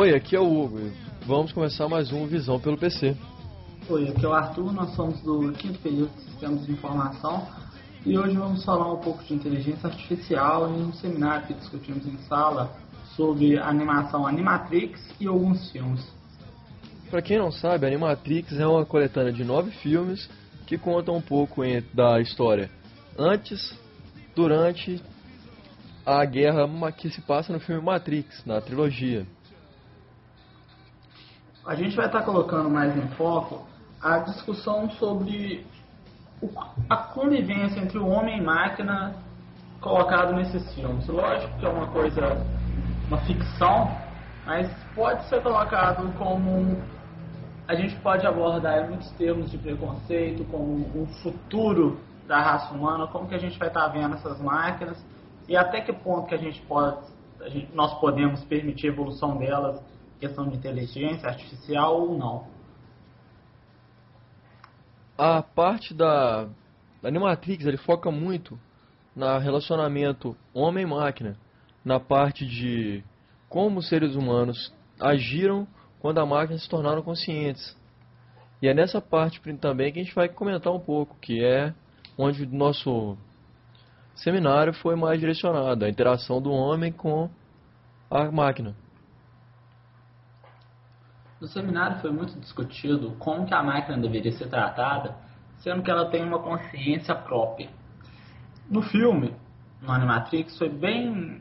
Oi, aqui é o Hugo. Vamos começar mais um Visão pelo PC. Oi, aqui é o Arthur, nós somos do quinto período de Sistemas de Informação e hoje vamos falar um pouco de inteligência artificial em um seminário que discutimos em sala sobre animação Animatrix e alguns filmes. Para quem não sabe, Animatrix é uma coletânea de nove filmes que contam um pouco da história antes, durante a guerra que se passa no filme Matrix, na trilogia. A gente vai estar colocando mais em foco a discussão sobre a convivência entre o homem e máquina colocado nesses filmes. Lógico que é uma coisa, uma ficção, mas pode ser colocado como a gente pode abordar muitos termos de preconceito, como um futuro da raça humana, como que a gente vai estar vendo essas máquinas e até que ponto que a gente pode, a gente, nós podemos permitir a evolução delas, questão de inteligência artificial ou não. A parte da, Animatrix ele foca muito no relacionamento homem-máquina, na parte de como os seres humanos agiram quando a máquina se tornaram conscientes. E é nessa parte também que a gente vai comentar um pouco, que é onde o nosso seminário foi mais direcionado, a interação do homem com a máquina. No seminário foi muito discutido como que a máquina deveria ser tratada, sendo que ela tem uma consciência própria. No filme, no Animatrix, foi bem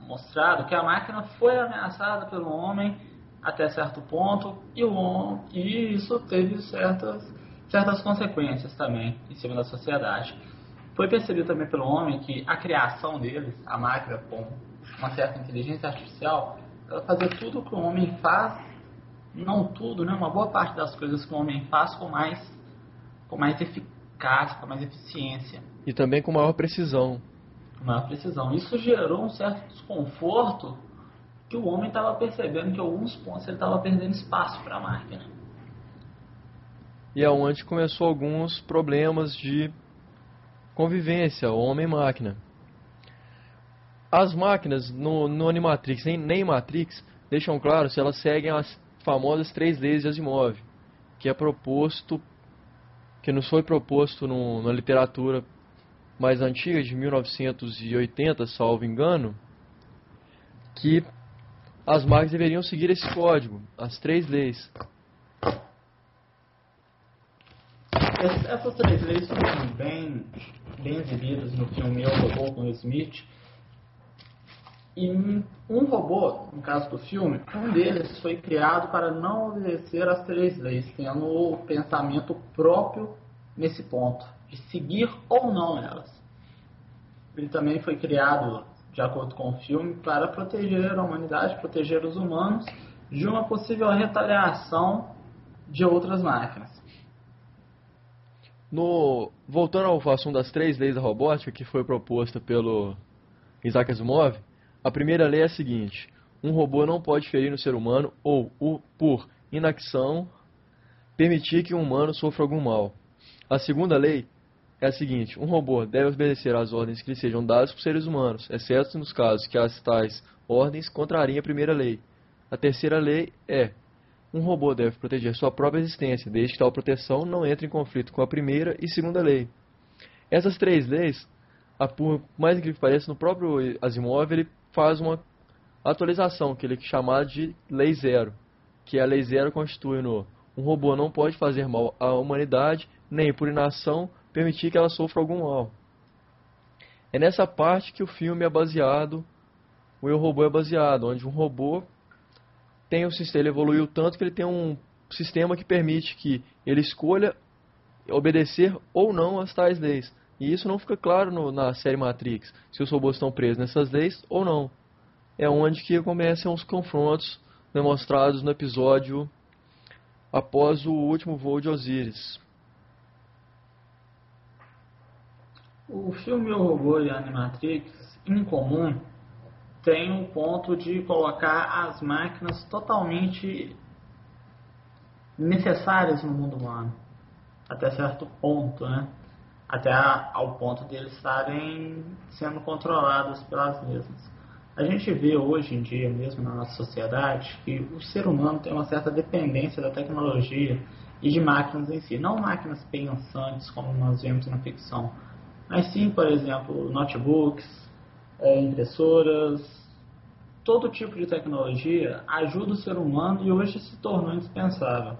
mostrado que a máquina foi ameaçada pelo homem até certo ponto e, o, e isso teve certas, certas consequências também em cima da sociedade. Foi percebido também pelo homem que a criação deles, a máquina com uma certa inteligência artificial, ela fazia tudo o que o homem faz, não tudo, né, uma boa parte das coisas que o homem faz com mais, com mais eficácia, com mais eficiência. E também com maior precisão. Com maior precisão. Isso gerou um certo desconforto que o homem estava percebendo que alguns pontos ele estava perdendo espaço para a máquina. E é onde começou alguns problemas de convivência, homem-máquina. As máquinas no, no Animatrix nem, nem Matrix deixam claro se elas seguem as famosas três leis de Asimov, que é proposto, que nos foi proposto no, na literatura mais antiga de 1980, salvo engano, que as máquinas deveriam seguir esse código, as três leis. Essas três leis foram bem, bem exibidas no filme Eu Robô com Smith. E um robô, no caso do filme, um deles foi criado para não obedecer às três leis, tendo o pensamento próprio nesse ponto, de seguir ou não elas. Ele também foi criado de acordo com o filme, para proteger a humanidade, proteger os humanos de uma possível retaliação de outras máquinas. No, voltando ao assunto das três leis da robótica que foi proposta pelo Isaac Asimov, a primeira lei é a seguinte: um robô não pode ferir no ser humano ou, por inacção, permitir que um humano sofra algum mal. A segunda lei é a seguinte: um robô deve obedecer às ordens que lhe sejam dadas por seres humanos, exceto nos casos que as tais ordens contrariem a primeira lei. A terceira lei é: um robô deve proteger sua própria existência, desde que tal proteção não entre em conflito com a primeira e segunda lei. Essas três leis, por mais incrível que pareça, no próprio Asimov ele faz uma atualização que ele é chamado de lei zero, que a lei zero constitui no um robô não pode fazer mal à humanidade, nem por inação permitir que ela sofra algum mal. É nessa parte que o filme é baseado, o Eu Robô é baseado, onde um robô tem o sistema, ele evoluiu tanto que ele tem um sistema que permite que ele escolha obedecer ou não às tais leis. E isso não fica claro no, na série Matrix, se os robôs estão presos nessas leis ou não. É onde que começam os confrontos demonstrados no episódio após o último voo de Osiris. O filme O Robô e Animatrix, em comum, tem o um ponto de colocar as máquinas totalmente necessárias no mundo humano, até certo ponto, né? Até ao ponto de eles estarem sendo controlados pelas mesmas. A gente vê hoje em dia, mesmo na nossa sociedade, que o ser humano tem uma certa dependência da tecnologia e de máquinas em si. Não máquinas pensantes, como nós vemos na ficção, mas sim, por exemplo, notebooks, é, impressoras, todo tipo de tecnologia ajuda o ser humano e hoje se tornou indispensável.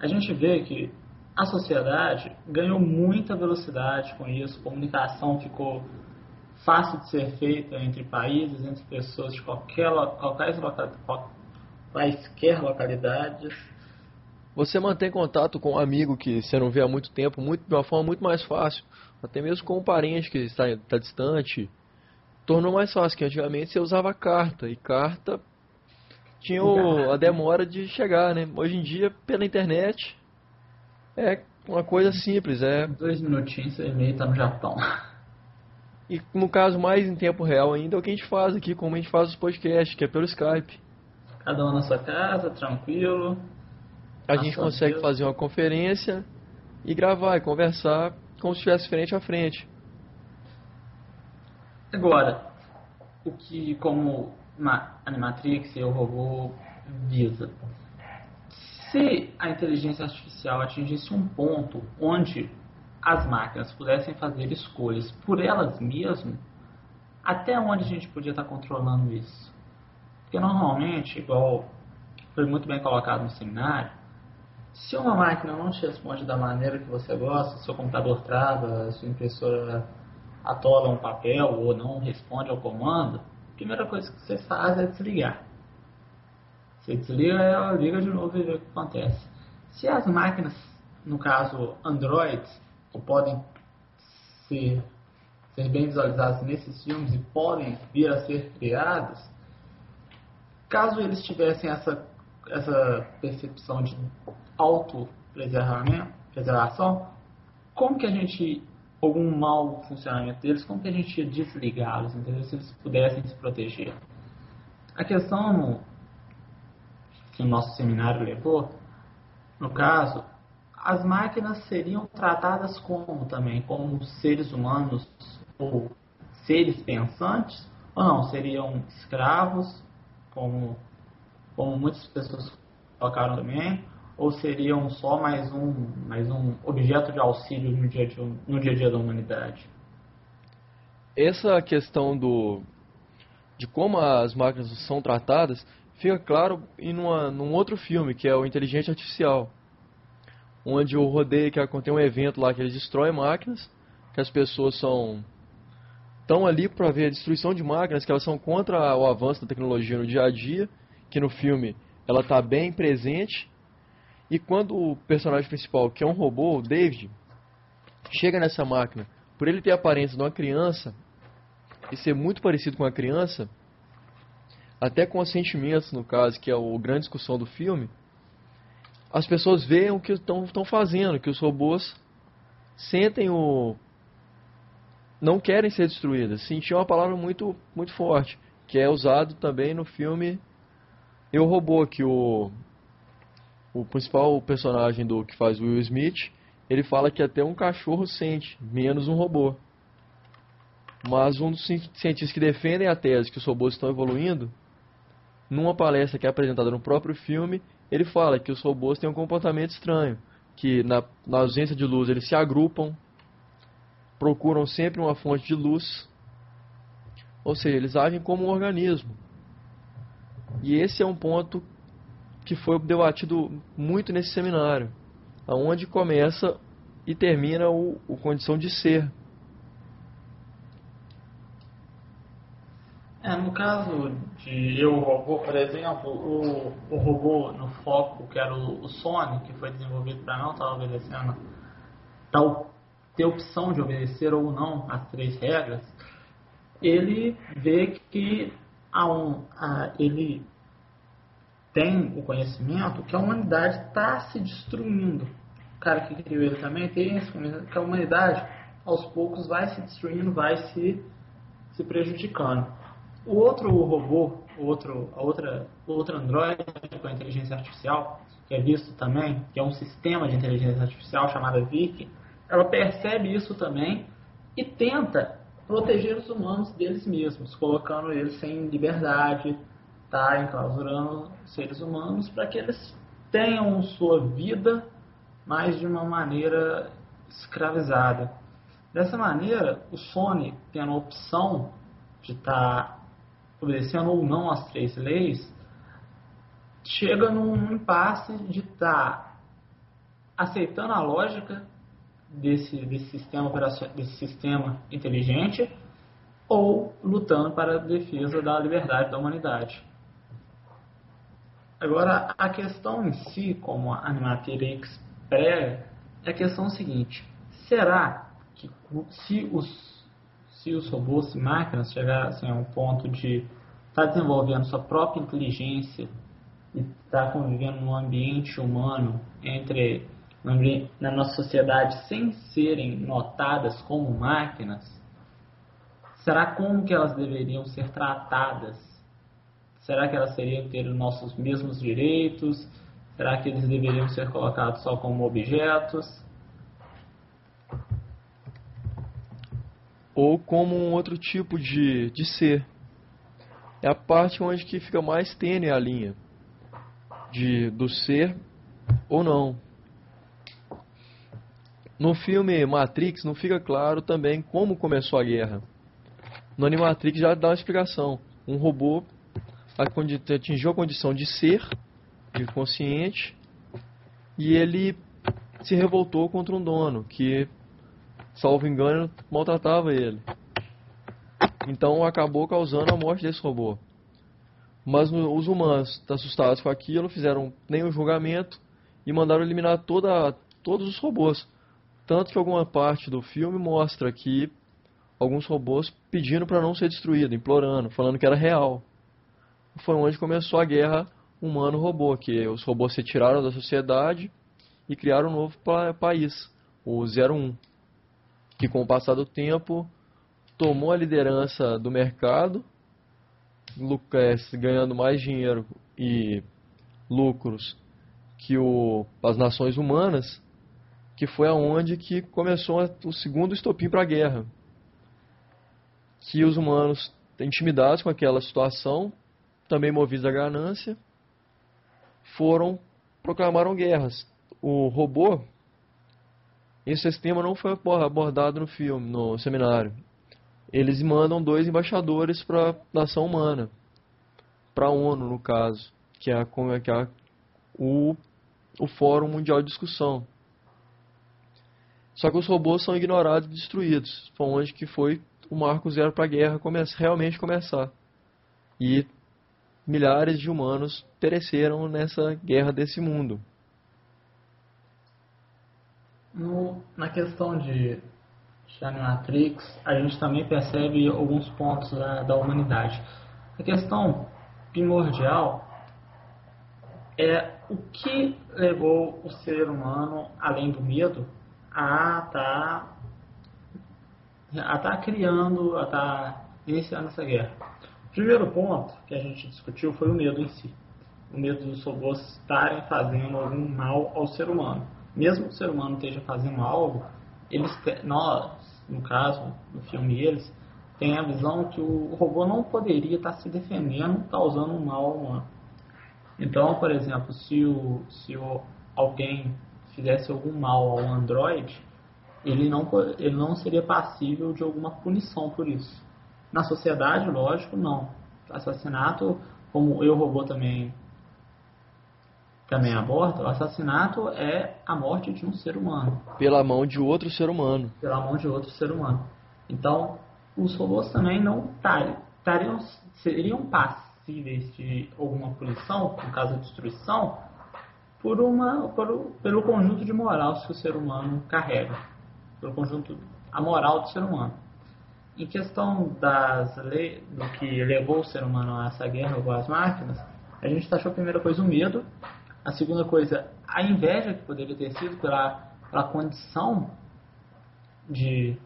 A gente vê que a sociedade ganhou muita velocidade com isso, comunicação ficou fácil de ser feita entre países, entre pessoas de qualquer, qualquer, quaisquer localidades. Você mantém contato com um amigo que você não vê há muito tempo muito, de uma forma muito mais fácil, até mesmo com um parente que está, está distante. Tornou mais fácil, que antigamente você usava carta, e carta tinha o, a demora de chegar, né? Hoje em dia, pela internet, é uma coisa simples, é... Dois minutinhos, e meio tá no Japão. E no caso mais em tempo real ainda é o que a gente faz aqui, como a gente faz os podcasts, que é pelo Skype. Cada um na sua casa, tranquilo. A gente consegue Deus. fazer uma conferência e gravar e conversar como se estivesse frente a frente. Agora, o que como Animatrix e o robô visa? Se a inteligência artificial atingisse um ponto onde as máquinas pudessem fazer escolhas por elas mesmas, até onde a gente podia estar controlando isso? Porque normalmente, igual foi muito bem colocado no seminário, se uma máquina não te responde da maneira que você gosta, seu computador trava, sua impressora atola um papel ou não responde ao comando, a primeira coisa que você faz é desligar. Você desliga, ela liga de novo e vê o que acontece. Se as máquinas, no caso Android, que podem ser, ser bem visualizadas nesses filmes e podem vir a ser criadas, caso eles tivessem essa, essa percepção de auto-preservação, como que a gente, algum mau funcionamento deles, como que a gente ia desligá-los, entendeu? Se eles pudessem se proteger. A questão que o nosso seminário levou, no caso, as máquinas seriam tratadas como também? Como seres humanos ou seres pensantes? Ou não? Seriam escravos, como, como muitas pessoas colocaram também? Ou seriam só mais um, mais um objeto de auxílio no dia, dia, no dia a dia da humanidade? Essa questão do, de como as máquinas são tratadas fica claro em uma, num outro filme, que é o Inteligente Artificial. Onde o rodeio, que tem um evento lá que eles destroem máquinas, que as pessoas são estão ali para ver a destruição de máquinas, que elas são contra o avanço da tecnologia no dia a dia, que no filme ela está bem presente. E quando o personagem principal, que é um robô, o David, chega nessa máquina, por ele ter a aparência de uma criança e ser muito parecido com a criança, até com os sentimentos, no caso, que é a grande discussão do filme, as pessoas veem o que estão fazendo, que os robôs sentem o. não querem ser destruídos. Sentir uma palavra muito, muito forte, que é usado também no filme Eu Robô, que o, o principal personagem do que faz Will Smith, ele fala que até um cachorro sente, menos um robô. Mas um dos cientistas que defendem a tese que os robôs estão evoluindo numa palestra que é apresentada no próprio filme, ele fala que os robôs têm um comportamento estranho, que na, na ausência de luz eles se agrupam, procuram sempre uma fonte de luz, ou seja, eles agem como um organismo. E esse é um ponto que foi debatido muito nesse seminário, aonde começa e termina o, o condição de ser. É, no caso de Eu Robô, por exemplo, o, o robô no foco, que era o, o Sony, que foi desenvolvido para não estar obedecendo, tal, ter opção de obedecer ou não as três regras, ele vê que há um, a, ele tem o conhecimento que a humanidade está se destruindo. O cara que criou ele também tem esse conhecimento que a humanidade aos poucos vai se destruindo, vai se, se prejudicando. O outro robô, o outro, a outra, outro Android com inteligência artificial, que é visto também, que é um sistema de inteligência artificial chamado VIC, ela percebe isso também e tenta proteger os humanos deles mesmos, colocando eles sem liberdade, tá enclausurando seres humanos para que eles tenham sua vida, mas de uma maneira escravizada. Dessa maneira, o Sony, tendo a opção de estar tá obedecendo ou não às três leis, chega num impasse de estar tá aceitando a lógica desse, desse, sistema, desse sistema inteligente ou lutando para a defesa da liberdade da humanidade. Agora, a questão em si, como a Animatrix prega, é a questão seguinte: será que se os, se os robôs e máquinas chegassem a um ponto de estar tá desenvolvendo sua própria inteligência e estar tá convivendo num ambiente humano entre na nossa sociedade sem serem notadas como máquinas, será como que elas deveriam ser tratadas? Será que elas teriam ter os nossos mesmos direitos? Será que eles deveriam ser colocados só como objetos? Ou como um outro tipo de, de ser. É a parte onde que fica mais tênue a linha de, do ser ou não. No filme Matrix não fica claro também como começou a guerra. No Animatrix já dá uma explicação. Um robô atingiu a condição de ser, de consciente, e ele se revoltou contra um dono que, salvo engano, maltratava ele. Então acabou causando a morte desse robô. Mas os humanos, assustados com aquilo, fizeram nenhum julgamento e mandaram eliminar toda, todos os robôs. Tanto que alguma parte do filme mostra que alguns robôs pedindo para não ser destruído, implorando, falando que era real. Foi onde começou a guerra humano-robô, que os robôs se tiraram da sociedade e criaram um novo pa país, o 01, que com o passar do tempo tomou a liderança do mercado, ganhando mais dinheiro e lucros que o, as nações humanas que foi aonde que começou o segundo estopim para a guerra. Que os humanos, intimidados com aquela situação, também movidos à ganância, foram proclamaram guerras. O robô, esse sistema não foi abordado no filme, no seminário. Eles mandam dois embaixadores para a nação humana, para a ONU no caso, que é, a, que é o, o Fórum Mundial de Discussão só que os robôs são ignorados e destruídos. Foi onde que foi o marco zero para a guerra começar, realmente começar. E milhares de humanos pereceram nessa guerra desse mundo. No, na questão de Matrix, a gente também percebe alguns pontos da, da humanidade. A questão primordial é o que levou o ser humano, além do medo, a tá, a tá criando, a tá iniciando essa guerra. O primeiro ponto que a gente discutiu foi o medo em si. O medo dos robôs estarem fazendo algum mal ao ser humano. Mesmo que o ser humano esteja fazendo algo, eles nós, no caso, no filme eles, tem a visão que o robô não poderia estar se defendendo causando um mal ao humano. Então, por exemplo, se, o, se o, alguém fizesse algum mal ao Android, ele não, ele não seria passível de alguma punição por isso. Na sociedade, lógico, não. Assassinato, como eu robô também também aborta, o assassinato é a morte de um ser humano. Pela mão de outro ser humano. Pela mão de outro ser humano. Então, os robôs também não estariam, seriam passíveis de alguma punição, no caso de destruição, por uma, por, pelo conjunto de moral que o ser humano carrega, pelo conjunto, a moral do ser humano. Em questão das leis, do que levou o ser humano a essa guerra com as máquinas, a gente taxou a primeira coisa o medo, a segunda coisa a inveja que poderia ter sido pela, pela condição de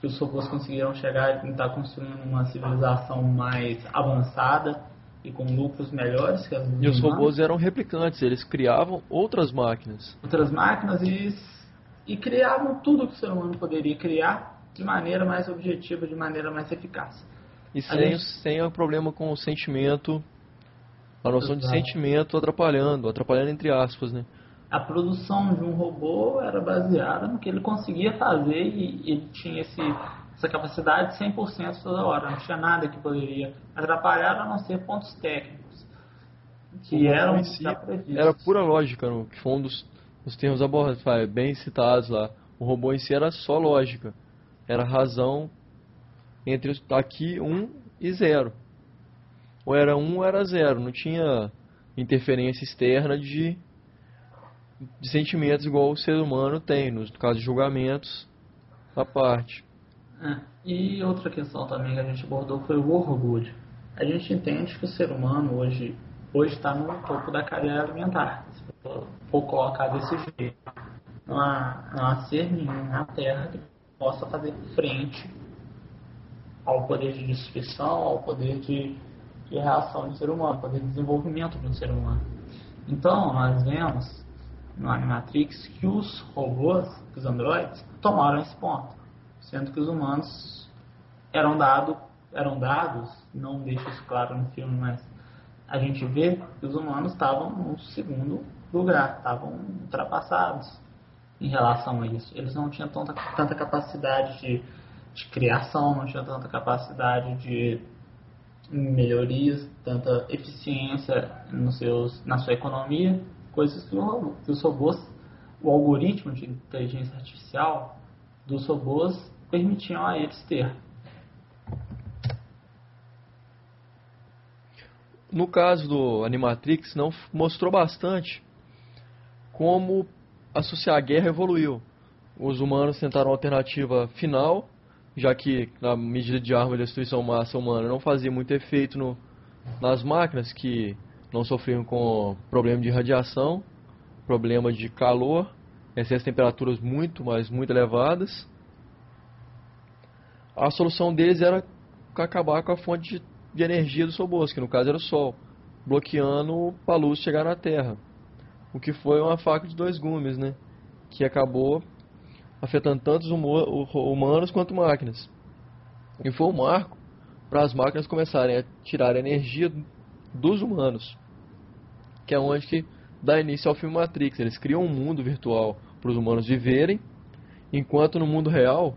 que os robôs conseguiram chegar e estar construindo uma civilização mais avançada e com lucros melhores que as E os robôs eram replicantes, eles criavam outras máquinas. Outras máquinas e, e criavam tudo que o ser humano poderia criar de maneira mais objetiva, de maneira mais eficaz. E sem, gente... sem o problema com o sentimento, a noção Exato. de sentimento atrapalhando, atrapalhando entre aspas, né? A produção de um robô era baseada no que ele conseguia fazer e ele tinha esse, essa capacidade 100% toda hora. Não tinha nada que poderia atrapalhar a não ser pontos técnicos, que eram si, Era pura lógica, no, que foi um dos, dos termos abordados, bem citados lá. O robô em si era só lógica. Era razão entre aqui 1 um e 0. Ou era 1 um, ou era 0. Não tinha interferência externa de, de sentimentos igual o ser humano tem, no caso de julgamentos, a parte. É, e outra questão também que a gente abordou foi o orgulho. A gente entende que o ser humano hoje hoje está no topo da cadeia alimentar. Se for colocar desse jeito, não há, não há ser nenhum na Terra que possa fazer frente ao poder de destruição, ao poder de, de reação do ser humano, ao poder de desenvolvimento ser humano. Então, nós vemos no Animatrix que os robôs, os androides, tomaram esse ponto, sendo que os humanos eram, dado, eram dados, não deixa isso claro no filme, mas a gente vê que os humanos estavam no segundo lugar, estavam ultrapassados em relação a isso. Eles não tinham tanta, tanta capacidade de, de criação, não tinham tanta capacidade de melhorias, tanta eficiência nos seus, na sua economia, coisas que, o, que os robôs, o algoritmo de inteligência artificial dos robôs permitiam a eles ter. No caso do Animatrix, não mostrou bastante como associar a guerra evoluiu. Os humanos tentaram a alternativa final, já que na medida de arma de destruição massa humana não fazia muito efeito no, nas máquinas que não sofriam com problema de radiação, problema de calor, essas temperaturas muito, mas muito elevadas. A solução deles era acabar com a fonte de, de energia dos robôs, que no caso era o Sol, bloqueando a luz chegar na Terra o que foi uma faca de dois gumes, né? Que acabou afetando tanto os humanos quanto máquinas. E foi um marco para as máquinas começarem a tirar energia dos humanos, que é onde que dá início ao filme Matrix. Eles criam um mundo virtual para os humanos viverem, enquanto no mundo real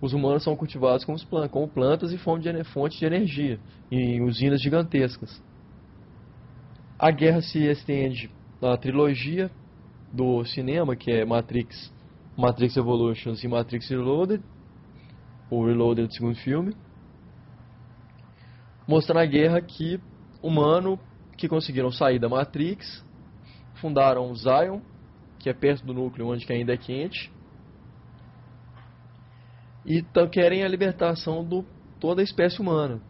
os humanos são cultivados como, plantas e fontes de energia em usinas gigantescas. A guerra se estende na trilogia do cinema, que é Matrix, Matrix Evolutions e Matrix Reloaded, o Reloaded do segundo filme, mostrando a guerra que humano que conseguiram sair da Matrix, fundaram Zion, que é perto do núcleo onde ainda é quente, e querem a libertação de toda a espécie humana.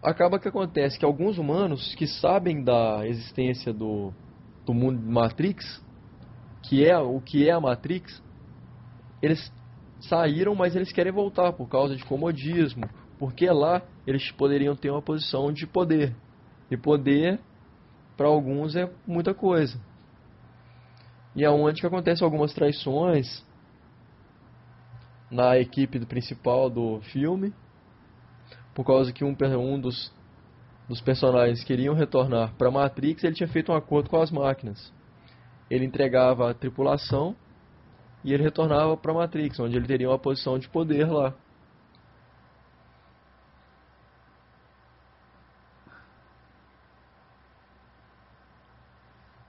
Acaba que acontece que alguns humanos que sabem da existência do, do mundo Matrix, que é o que é a Matrix, eles saíram, mas eles querem voltar por causa de comodismo, porque lá eles poderiam ter uma posição de poder. E poder para alguns é muita coisa. E é onde que acontecem algumas traições na equipe do principal do filme por causa que um, um dos, dos personagens queriam retornar para Matrix, ele tinha feito um acordo com as máquinas. Ele entregava a tripulação e ele retornava para Matrix, onde ele teria uma posição de poder lá.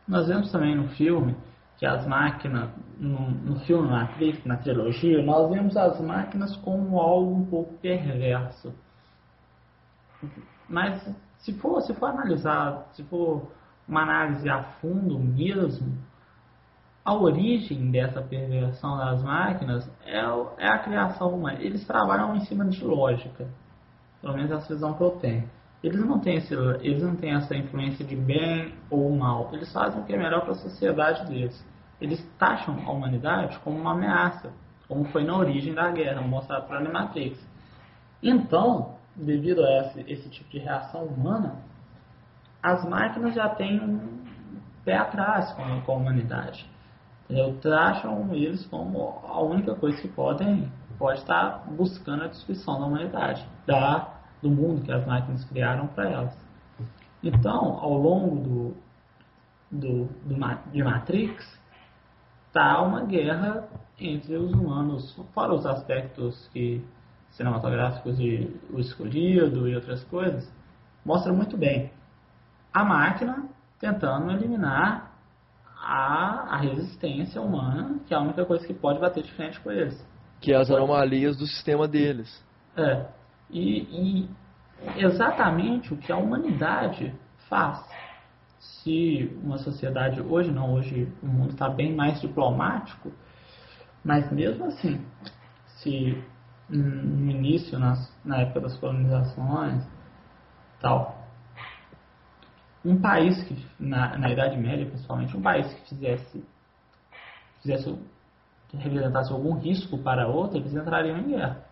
Nós vemos também no filme que as máquinas, no, no filme Matrix, na trilogia, nós vemos as máquinas como algo um pouco perverso mas se for, se for analisar, se for uma análise a fundo mesmo, a origem dessa perversão das máquinas é, é a criação humana. Eles trabalham em cima de lógica. Pelo menos essa visão que eu tenho. Eles não têm, esse, eles não têm essa influência de bem ou mal. Eles fazem o que é melhor para a sociedade deles. Eles taxam a humanidade como uma ameaça, como foi na origem da guerra, mostrado para a Matrix. Então, devido a esse, esse tipo de reação humana, as máquinas já têm um pé atrás com, com a humanidade. Entendeu? Tratam eles como a única coisa que podem pode estar buscando a destruição da humanidade, da, do mundo que as máquinas criaram para elas. Então, ao longo do, do, do, de Matrix, está uma guerra entre os humanos, fora os aspectos que cinematográficos de O Escolhido e outras coisas, mostra muito bem a máquina tentando eliminar a, a resistência humana, que é a única coisa que pode bater de frente com eles. Que é as anomalias do sistema deles. É. E, e exatamente o que a humanidade faz. Se uma sociedade, hoje não, hoje o mundo está bem mais diplomático, mas mesmo assim, se no início, nas, na época das colonizações, tal, um país que, na, na Idade Média principalmente, um país que fizesse, fizesse representasse algum risco para outro, eles entrariam em guerra.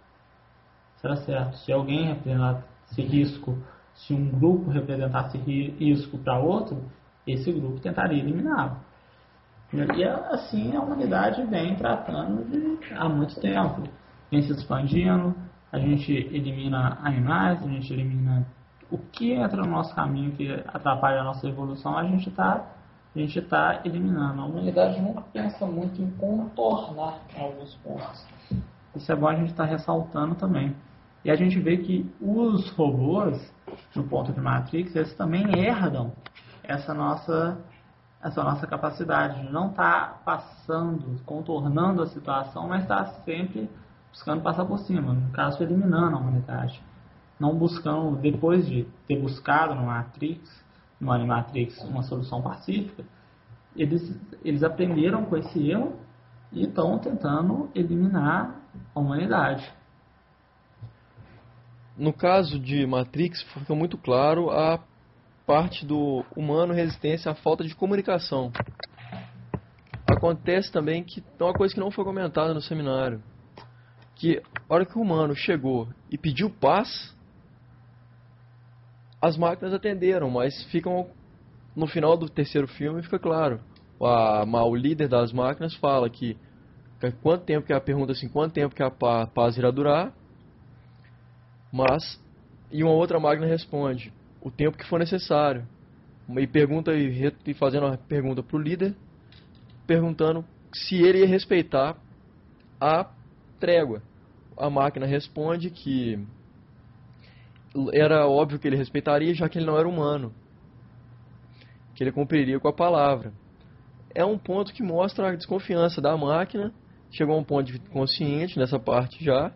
Será certo? Se alguém representasse risco, se um grupo representasse risco para outro, esse grupo tentaria eliminá-lo. E assim a humanidade vem tratando de, há muito tempo. Vem se expandindo, a gente elimina animais, a gente elimina o que entra no nosso caminho que atrapalha a nossa evolução, a gente está a gente está eliminando. A humanidade nunca pensa muito em contornar alguns pontos. Isso é bom a gente estar tá ressaltando também. E a gente vê que os robôs, no ponto de Matrix, eles também herdam essa nossa, essa nossa capacidade de não estar tá passando, contornando a situação, mas estar tá sempre buscando passar por cima, no caso, eliminando a humanidade não buscando, depois de ter buscado no Matrix, no Animatrix, uma solução pacífica, eles, eles aprenderam com esse erro e estão tentando eliminar a humanidade. No caso de Matrix, fica muito claro a parte do humano resistência à falta de comunicação. Acontece também que é uma coisa que não foi comentada no seminário, que a hora que o humano chegou e pediu paz, as máquinas atenderam, mas ficam no final do terceiro filme fica claro. A, o líder das máquinas fala que, que quanto tempo que a pergunta assim, quanto tempo que a paz irá durar? Mas e uma outra máquina responde o tempo que for necessário. E pergunta e fazendo uma pergunta para o líder, perguntando se ele ia respeitar a trégua. A máquina responde que era óbvio que ele respeitaria, já que ele não era humano. Que ele cumpriria com a palavra. É um ponto que mostra a desconfiança da máquina. Chegou a um ponto de consciente nessa parte já.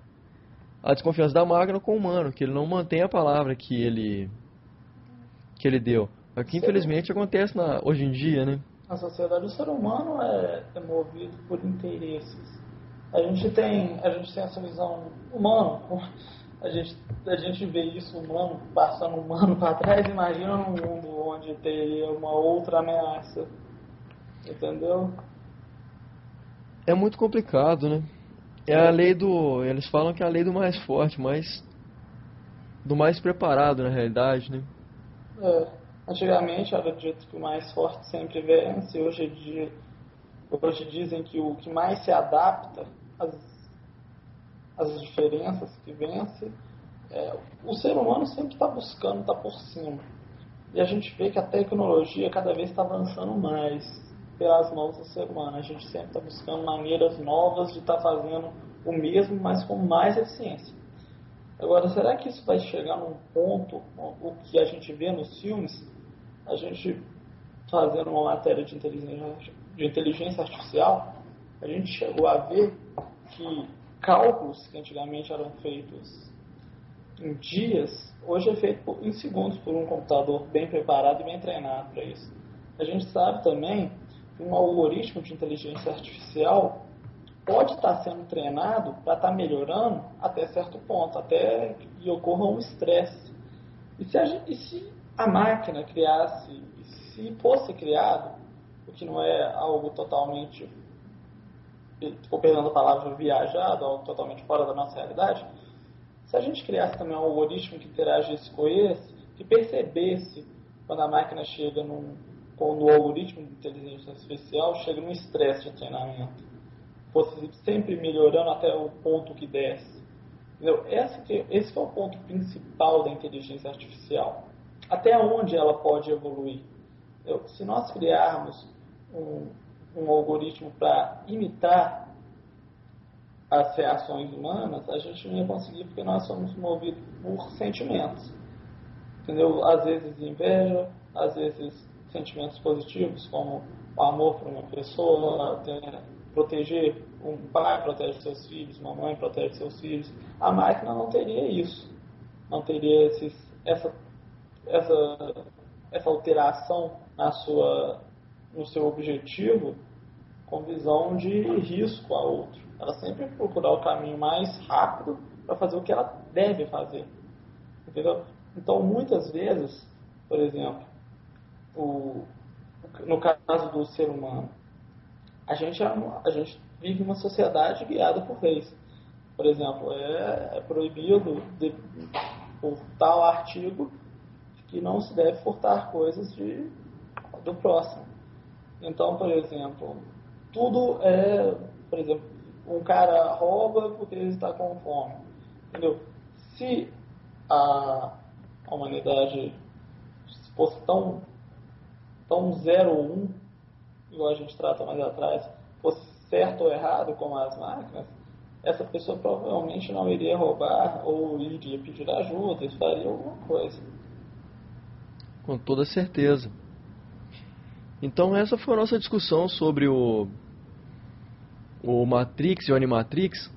A desconfiança da máquina com o humano, que ele não mantém a palavra que ele que ele deu. Aqui, infelizmente, acontece na, hoje em dia, né? Na sociedade, o ser humano é, é movido por interesses. A gente tem, a gente tem essa visão humana a gente, a gente vê isso um ano passando um ano para trás, imagina num mundo onde teria uma outra ameaça. Entendeu? É muito complicado, né? É a lei do. Eles falam que é a lei do mais forte, mas. do mais preparado na realidade, né? É. Antigamente era dito que o mais forte sempre vence, hoje, hoje dizem que o que mais se adapta às as diferenças que vence. É, o ser humano sempre está buscando estar tá por cima. E a gente vê que a tecnologia cada vez está avançando mais pelas mãos do ser humano. A gente sempre está buscando maneiras novas de estar tá fazendo o mesmo, mas com mais eficiência. Agora, será que isso vai chegar num ponto, o que a gente vê nos filmes, a gente fazendo uma matéria de inteligência, de inteligência artificial, a gente chegou a ver que cálculos que antigamente eram feitos em dias, hoje é feito em segundos por um computador bem preparado e bem treinado para isso. A gente sabe também que um algoritmo de inteligência artificial pode estar sendo treinado para estar melhorando até certo ponto, até que ocorra um estresse. E e se a máquina criasse, se fosse criado, o que não é algo totalmente ou perdão a palavra, viajado, algo totalmente fora da nossa realidade, se a gente criasse também um algoritmo que interagisse com esse, que percebesse quando a máquina chega num, quando o algoritmo de inteligência artificial chega num estresse de treinamento. fosse sempre melhorando até o ponto que desce. Entendeu? Esse, que, esse que é o ponto principal da inteligência artificial. Até onde ela pode evoluir. Entendeu? Se nós criarmos um, um algoritmo para imitar as reações humanas, a gente não ia conseguir porque nós somos movidos por sentimentos. Entendeu? Às vezes inveja, às vezes sentimentos positivos, como o amor por uma pessoa, proteger um pai protege seus filhos, uma mãe protege seus filhos. A máquina não teria isso, não teria esses, essa, essa, essa alteração na sua, no seu objetivo com visão de risco a outro. Ela sempre procurar o caminho mais rápido para fazer o que ela deve fazer. Entendeu? Então, muitas vezes, por exemplo, o, no caso do ser humano, a gente, é a gente vive uma sociedade guiada por leis. Por exemplo, é, é proibido de, por tal artigo que não se deve furtar coisas de, do próximo. Então, por exemplo, tudo é, por exemplo, um cara rouba porque ele está com fome. Entendeu? Se a, humanidade fosse tão, tão zero ou um, igual a gente trata mais atrás, fosse certo ou errado como as máquinas, essa pessoa provavelmente não iria roubar ou iria pedir ajuda, faria alguma coisa. Com toda certeza. Então essa foi a nossa discussão sobre o, o Matrix e o Animatrix,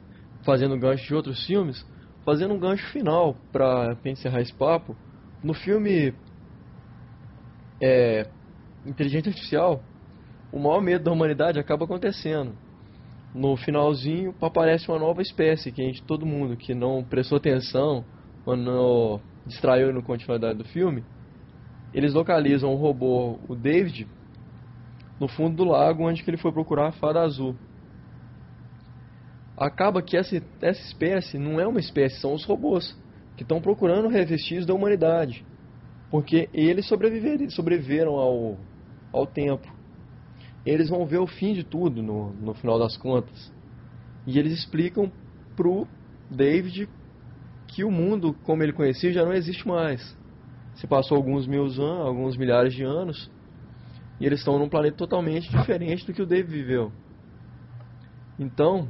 fazendo gancho de outros filmes, fazendo um gancho final para encerrar esse papo. No filme é, Inteligência Artificial, o maior medo da humanidade acaba acontecendo. No finalzinho aparece uma nova espécie que a gente, todo mundo que não prestou atenção ou não distraiu na continuidade do filme, eles localizam o robô, o David, no fundo do lago onde ele foi procurar a fada azul. Acaba que essa, essa espécie não é uma espécie, são os robôs que estão procurando revestir da humanidade, porque eles sobreviveram ao, ao tempo eles vão ver o fim de tudo no, no final das contas. E eles explicam pro David que o mundo como ele conhecia já não existe mais. Se passou alguns mil anos, alguns milhares de anos, e eles estão num planeta totalmente diferente do que o David viveu. Então,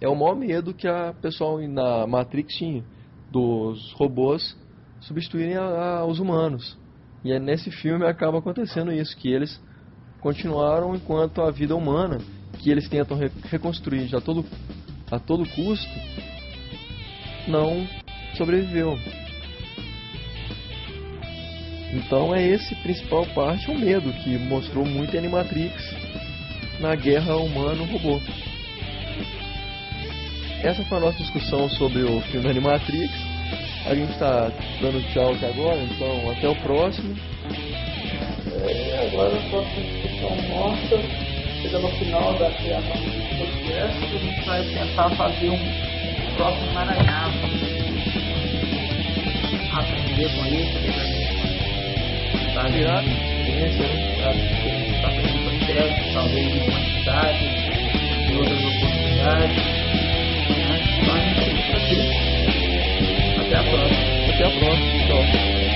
é o maior medo que a pessoal na Matrix tinha, dos robôs substituírem a, a, os humanos. E é nesse filme acaba acontecendo isso, que eles continuaram enquanto a vida humana, que eles tentam re reconstruir todo, a todo custo, não sobreviveu. Então é esse principal parte, o medo que mostrou muito em Animatrix na guerra humano-robô. Essa foi a nossa discussão sobre o filme Animatrix. A gente está dando tchau aqui agora, então até o próximo. É, agora a próxima discussão nossa, chega no final da criação do podcast, a gente vai tentar fazer um próximo emaranhado. Aprender com isso, tá virar experiência, né? Tá aprendendo processo, talvez de quantidade, de outras oportunidades. Até a próxima. Até a próxima, então.